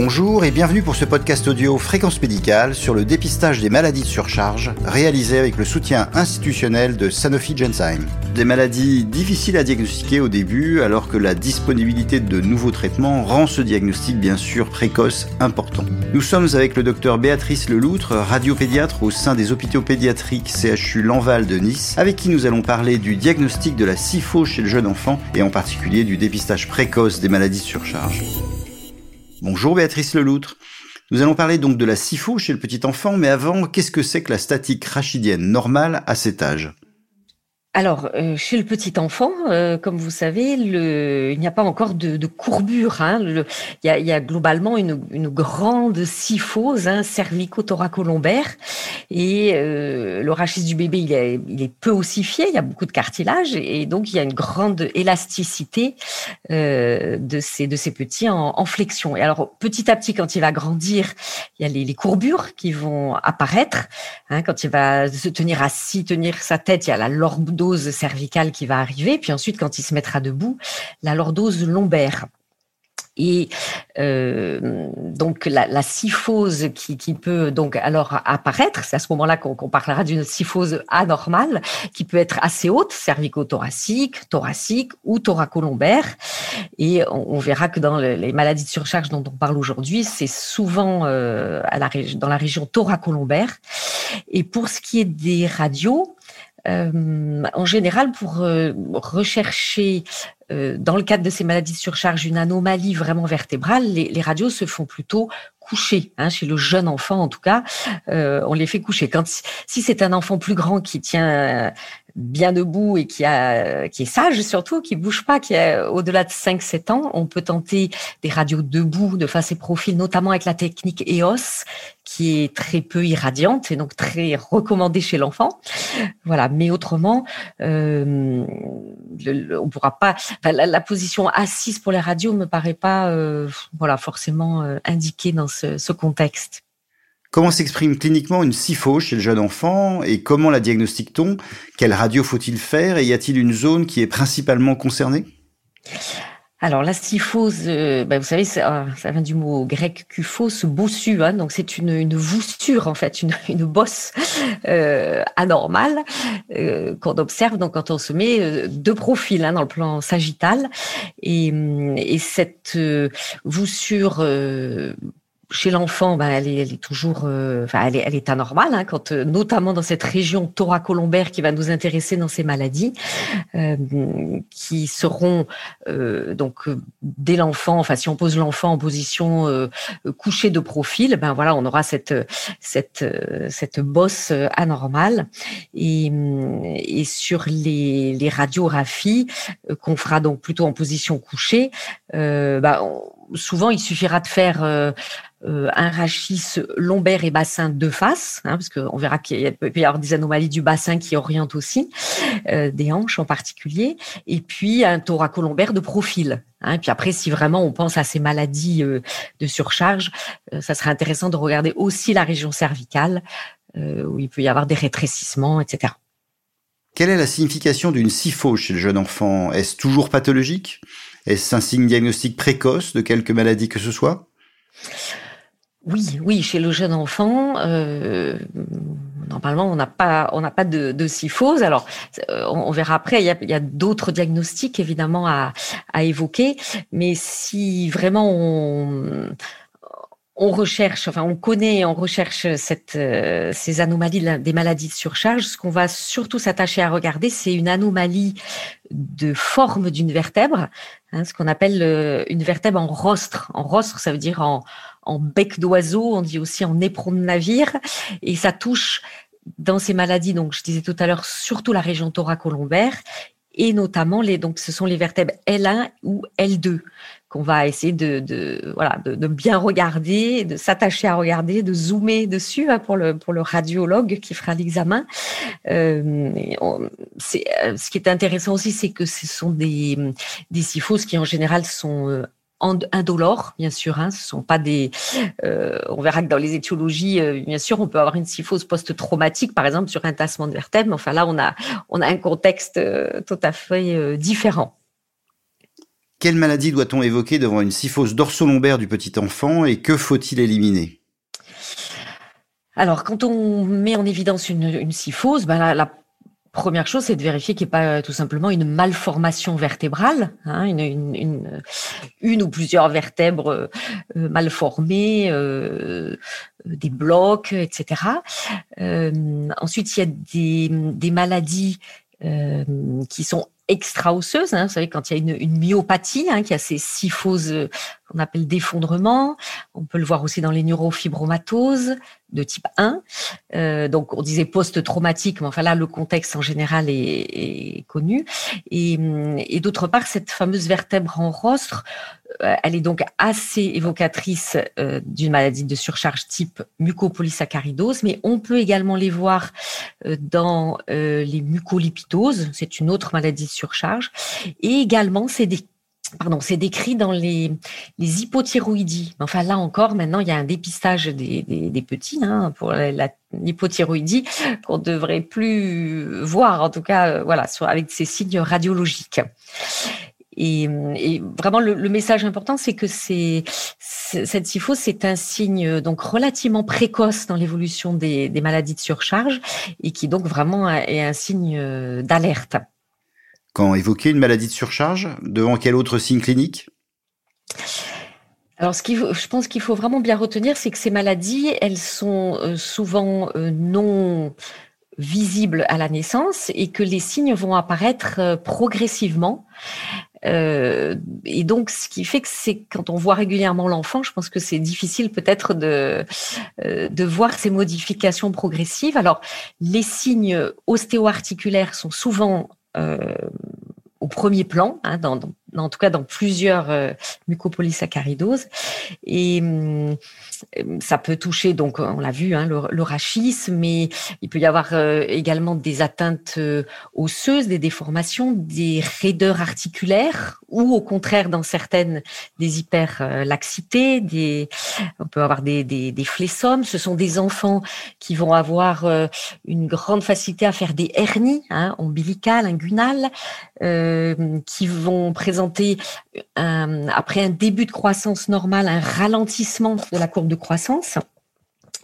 Bonjour et bienvenue pour ce podcast audio Fréquence médicale sur le dépistage des maladies de surcharge, réalisé avec le soutien institutionnel de Sanofi Genzyme. Des maladies difficiles à diagnostiquer au début, alors que la disponibilité de nouveaux traitements rend ce diagnostic bien sûr précoce important. Nous sommes avec le docteur Béatrice Leloutre, radiopédiatre au sein des hôpitaux pédiatriques CHU Lanval de Nice, avec qui nous allons parler du diagnostic de la SIFO chez le jeune enfant et en particulier du dépistage précoce des maladies de surcharge. Bonjour Béatrice Leloutre. Nous allons parler donc de la SIFO chez le petit enfant, mais avant, qu'est-ce que c'est que la statique rachidienne normale à cet âge? Alors, euh, chez le petit enfant, euh, comme vous savez, il n'y a pas encore de, courbure. Hein, il, y a, globalement une, grande syphose hein, cervico-thoracolombaire. Et euh, le rachis du bébé, il est, peu ossifié, il y a beaucoup de cartilage. Et donc, il y a une grande élasticité euh, de, ces, petits en, flexion. Et alors, petit à petit, quand il va grandir, il y a les, courbures qui vont apparaître. Hein, quand il va se tenir assis, tenir sa tête, il y a la lorde cervicale qui va arriver, puis ensuite, quand il se mettra debout, la lordose lombaire. Et euh, donc la, la syphose qui, peut donc alors apparaître, c'est à ce moment-là qu'on qu parlera d'une syphose anormale qui peut être assez haute, cervico-thoracique, thoracique ou thoracolombaire. Et on, verra que dans les maladies de surcharge dont on parle aujourd'hui, c'est souvent euh, à dans la région thoracolombaire. Et pour ce qui est des radios, euh, en général, pour euh, rechercher euh, dans le cadre de ces maladies de surcharge une anomalie vraiment vertébrale, les, radios se font plutôt coucher. Hein, chez le jeune enfant, en tout cas, on les fait coucher. Quand si c'est un enfant plus grand qui tient bien debout et qui a qui est sage surtout, qui bouge pas, qui est au-delà de 5-7 ans, on peut tenter des radios debout de face et profil, notamment avec la technique EOS, qui est très peu irradiante et donc très recommandée chez l'enfant. Voilà, mais autrement, euh, on pourra pas. La, la, position assise pour les radios me paraît pas, euh, voilà, forcément euh, indiquée dans ce contexte. Comment s'exprime cliniquement une SIFO chez le jeune enfant et comment la diagnostique-t-on Quelle radio faut-il faire et y a-t-il une zone qui est principalement concernée? Alors la syphose, euh, ben, vous savez, ça, ça, vient du mot grec kuphos, bossu, hein, donc c'est une, voussure en fait, une, bosse euh, anormale euh, qu'on observe donc quand on se met euh, de profil hein, dans le plan sagittal. Et, et cette euh, voussure chez l'enfant, ben, elle, est, elle est toujours, euh, enfin, elle est, elle est anormale, hein, quand, euh, notamment dans cette région thoracolombaire qui va nous intéresser dans ces maladies, euh, qui seront euh, donc dès l'enfant, enfin, si on pose l'enfant en position euh, couchée de profil, ben voilà, on aura cette cette cette bosse anormale. Et, et sur les, les radiographies qu'on fera donc plutôt en position couchée, ben, souvent il suffira de faire euh, un rachis lombaire et bassin de face, hein, parce qu'on verra qu'il peut y avoir des anomalies du bassin qui orientent aussi, euh, des hanches en particulier, et puis un thoracolombaire de profil. Hein, et puis après, si vraiment on pense à ces maladies euh, de surcharge, euh, ça serait intéressant de regarder aussi la région cervicale, euh, où il peut y avoir des rétrécissements, etc. Quelle est la signification d'une SIFO chez le jeune enfant? Est-ce toujours pathologique? Est-ce un signe diagnostique précoce de quelque maladie que ce soit? Oui, oui, chez le jeune enfant, euh, normalement, on n'a pas, on n'a pas de, de syphose. Alors, euh, on, verra après. Il y a, d'autres diagnostics évidemment à, évoquer, mais si vraiment on, recherche, enfin, on connaît, on recherche euh, ces anomalies des maladies de surcharge. Ce qu'on va surtout s'attacher à regarder, c'est une anomalie de forme d'une vertèbre, hein, ce qu'on appelle une vertèbre en rostre. En rostre, ça veut dire en en bec d'oiseau, on dit aussi en éperon de navire, et ça touche dans ces maladies, donc je disais tout à l'heure, surtout la région thoracolombaire, et notamment les, donc ce sont les vertèbres L1 ou L2 qu'on va essayer de, voilà de, bien regarder, de s'attacher à regarder, de zoomer dessus hein, pour le pour le radiologue qui fera l'examen. Euh, c'est ce qui est intéressant aussi, c'est que ce sont des des qui en général sont euh, indolores, bien sûr. Hein, ce sont pas des. Euh, on verra que dans les étiologies, euh, bien sûr, on peut avoir une syphose post-traumatique, par exemple, sur un tassement de vertèbres. Mais enfin, là, on a on a un contexte euh, tout à fait différent. Quelle maladie doit-on évoquer devant une syphose dorsolombaire du petit enfant et que faut-il éliminer? Alors, quand on met en évidence une, une syphose, ben la, première chose, c'est de vérifier qu'il n'y ait pas tout simplement une malformation vertébrale, hein, une, une, ou plusieurs vertèbres euh, mal formées, euh, des blocs, etc. Euh, ensuite, il y a des, maladies euh, qui sont extra-osseuse. Hein, vous savez, quand il y a une, myopathie, hein, qui a ces syphoses euh, qu'on appelle d'effondrement, on peut le voir aussi dans les neurofibromatoses de type 1. Euh, donc, on disait post-traumatique, mais enfin là, le contexte en général est, est connu. Et, et d'autre part, cette fameuse vertèbre en rostre, euh, elle est donc assez évocatrice euh, d'une maladie de surcharge type mucopolysaccharidose, mais on peut également les voir euh, dans les mucolipidoses, c'est une autre maladie de surcharge, et également c'est des Pardon, c'est décrit dans les, les hypothyroïdies. Enfin, là encore, maintenant, il y a un dépistage des, des, petits hein, pour l'hypothyroïdie qu'on devrait plus voir, en tout cas, voilà, avec ces signes radiologiques. Et, vraiment, le, message important, c'est que c'est cette syphose, c'est un signe donc relativement précoce dans l'évolution des, maladies de surcharge et qui donc vraiment est un signe euh, d'alerte. Quand évoquer une maladie de surcharge, devant quel autre signe clinique? Alors, ce qu'il je pense qu'il faut vraiment bien retenir, c'est que ces maladies, elles sont euh, souvent euh, non visibles à la naissance et que les signes vont apparaître progressivement. Euh, et donc, ce qui fait que c'est quand on voit régulièrement l'enfant, je pense que c'est difficile peut-être de de voir ces modifications progressives. Alors, les signes ostéo-articulaires sont souvent au premier plan, hein, dans, dans, en tout cas dans plusieurs euh, mucopolysaccharidoses. Et hum, ça peut toucher, donc on l'a vu, hein, le, rachisme, mais il peut y avoir euh, également des atteintes euh, osseuses, des déformations, des raideurs articulaires, ou au contraire, dans certaines, des hyperlaxités, des, on peut avoir des, des. Ce sont des enfants qui vont avoir une grande facilité à faire des hernies hein, ombilicales, inguinales, qui vont présenter après un début de croissance normale, un ralentissement de la courbe de croissance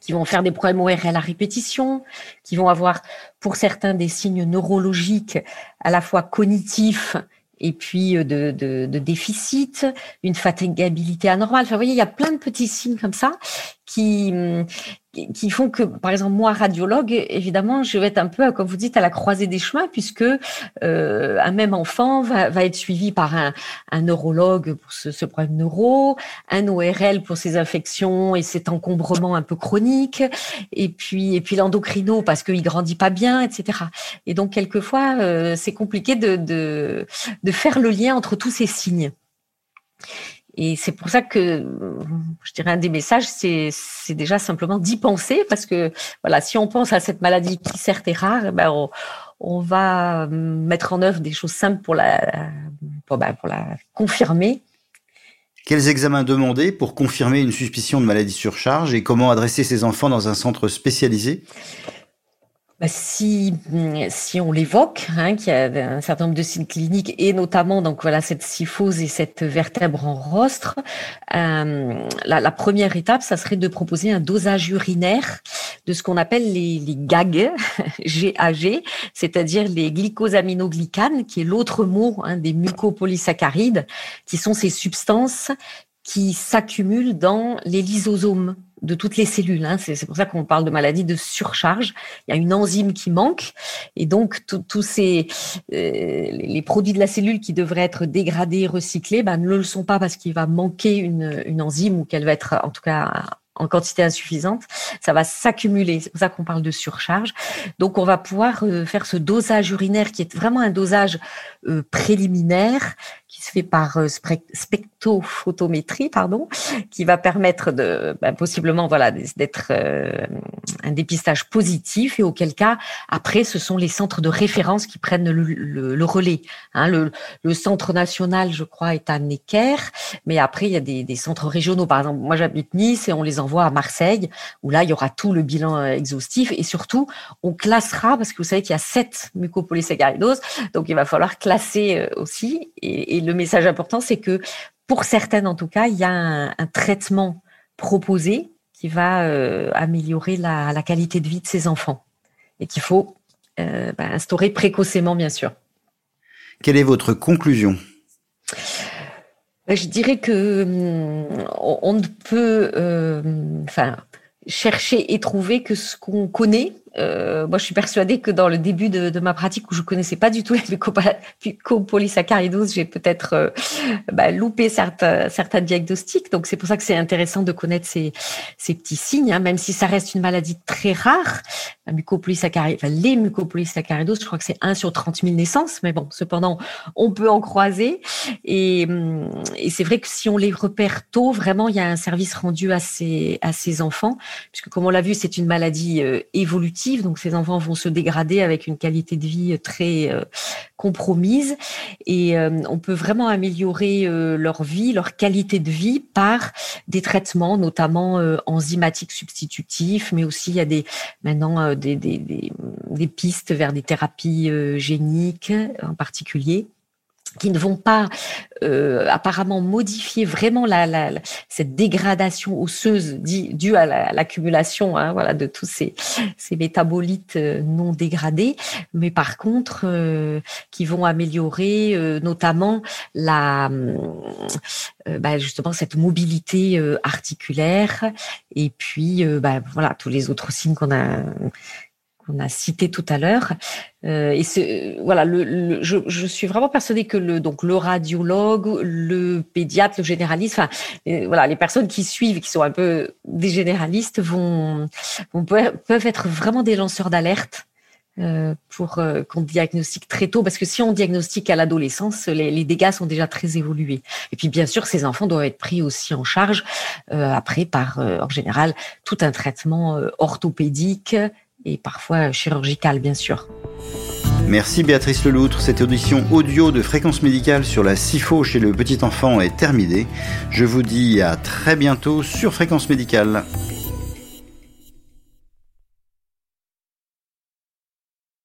qui vont faire des problèmes ORL à répétition, qui vont avoir pour certains des signes neurologiques à la fois cognitifs et puis euh, de, de, déficit, une fatigabilité anormale. Enfin, vous voyez, il y a plein de petits signes comme ça qui, qui font que, par exemple, moi, radiologue, évidemment, je vais être un peu, comme vous dites, à la croisée des chemins, puisque euh, un même enfant va, va, être suivi par un, un neurologue pour ce, ce, problème neuro, un ORL pour ses infections et cet encombrement un peu chronique, et puis et puis l'endocrino parce qu'il grandit pas bien, etc. Et donc quelquefois, euh, c'est compliqué de, de de faire le lien entre tous ces signes. Et c'est pour ça que je dirais un des messages, c'est, déjà simplement d'y penser, parce que voilà, si on pense à cette maladie qui certes est rare, ben on, va mettre en œuvre des choses simples pour la, ben pour la confirmer. Quels examens demander pour confirmer une suspicion de maladie surcharge et comment adresser ces enfants dans un centre spécialisé? Bah, si, si on l'évoque, hein, qu'il y a un certain nombre de signes cliniques et notamment donc voilà cette syphose et cette vertèbre en rostre, euh, la, la, première étape, ça serait de proposer un dosage urinaire de ce qu'on appelle les, les GAG, GAG, c'est-à-dire les glycosaminoglycanes, qui est l'autre mot hein, des mucopolysaccharides, qui sont ces substances qui s'accumulent dans les lysosomes de toutes les cellules. Hein. C'est pour ça qu'on parle de maladie de surcharge. Il y a une enzyme qui manque et donc tous ces euh, les produits de la cellule qui devraient être dégradés, recyclés, ben, ne le sont pas parce qu'il va manquer une, une enzyme ou qu'elle va être en tout cas en quantité insuffisante, ça va s'accumuler. C'est pour ça qu'on parle de surcharge. Donc, on va pouvoir euh, faire ce dosage urinaire qui est vraiment un dosage euh, préliminaire qui se fait par euh, spectrophotométrie, pardon, qui va permettre de ben, possiblement voilà d'être euh, un dépistage positif et auquel cas après ce sont les centres de référence qui prennent le, relais. Hein, le, centre national, je crois, est à Necker, mais après il y a des, centres régionaux. Par exemple, moi j'habite Nice et on les envoie à Marseille où là il y aura tout le bilan euh, exhaustif et surtout on classera parce que vous savez qu'il y a sept mucopolysaccharidoses, donc il va falloir classer aussi et le message important, c'est que pour certaines, en tout cas, il y a un, traitement proposé qui va euh, améliorer la, qualité de vie de ces enfants et qu'il faut euh, bah, instaurer précocement, bien sûr. Quelle est votre conclusion? Bah, Je dirais que hum, on ne peut, euh, enfin, chercher et trouver que ce qu'on connaît euh, moi, je suis persuadée que dans le début de, ma pratique où je connaissais pas du tout les mucopolysaccharidoses, j'ai peut-être euh, bah, loupé certains, diagnostics. Donc, c'est pour ça que c'est intéressant de connaître ces, petits signes, hein, même si ça reste une maladie très rare. La enfin, les mucopolysaccharidoses, je crois que c'est 1 sur 30 000 naissances, mais bon, cependant, on peut en croiser. Et, et c'est vrai que si on les repère tôt, vraiment, il y a un service rendu à ces, à ces enfants, puisque comme on l'a vu, c'est une maladie euh, évolutive donc ces enfants vont se dégrader avec une qualité de vie très euh, compromise. Et euh, on peut vraiment améliorer euh, leur vie, leur qualité de vie par des traitements, notamment enzymatiques substitutifs, mais aussi il y a des maintenant des, des pistes vers des thérapies géniques en particulier qui ne vont pas euh, apparemment modifier vraiment la, la, cette dégradation osseuse due à l'accumulation hein, voilà, de tous ces, ces métabolites euh, non dégradés, mais par contre euh, qui vont améliorer euh, notamment la euh, bah, justement cette mobilité articulaire et puis bah, voilà tous les autres signes qu'on a qu'on a cité tout à l'heure. Euh, et c'est voilà, je, suis vraiment persuadée que le donc le radiologue, le pédiatre, le généraliste, enfin euh, voilà, les personnes qui suivent, qui sont un peu des généralistes, vont, peuvent être vraiment des lanceurs d'alerte. Euh, pour euh, qu'on diagnostique très tôt, parce que si on diagnostique à l'adolescence, les, dégâts sont déjà très évolués. Et puis bien sûr, ces enfants doivent être pris aussi en charge euh, après par, en général, tout un traitement orthopédique et parfois chirurgicale, bien sûr. Merci Béatrice Leloutre. Cette audition audio de fréquence médicale sur la SIFO chez le petit enfant est terminée. Je vous dis à très bientôt sur fréquence médicale.